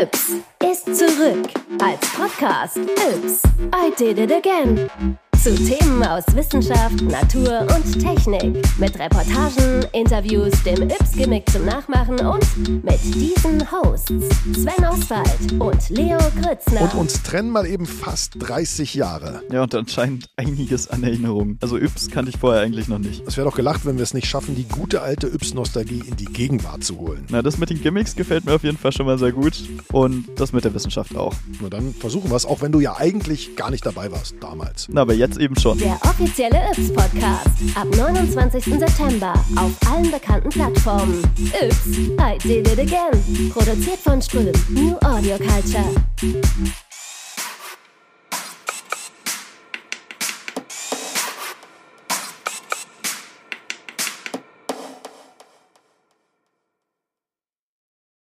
Yps ist zurück als Podcast. Yps, I did it again. Zu Themen aus Wissenschaft, Natur und Technik. Mit Reportagen, Interviews, dem Yps-Gimmick zum Nachmachen und mit diesen Hosts Sven Oswald und Leo Grützner. Und uns trennen mal eben fast 30 Jahre. Ja, und anscheinend einiges an Erinnerungen. Also Yps kannte ich vorher eigentlich noch nicht. Es wäre doch gelacht, wenn wir es nicht schaffen, die gute alte Yps-Nostalgie in die Gegenwart zu holen. Na, das mit den Gimmicks gefällt mir auf jeden Fall schon mal sehr gut. Und das mit der Wissenschaft auch. Na dann versuchen wir es, auch wenn du ja eigentlich gar nicht dabei warst damals. Na, aber jetzt eben schon. Der offizielle Yps-Podcast ab 29. September auf allen bekannten Plattformen. Yps, I did it again. Produziert von Ström, New Audio Culture.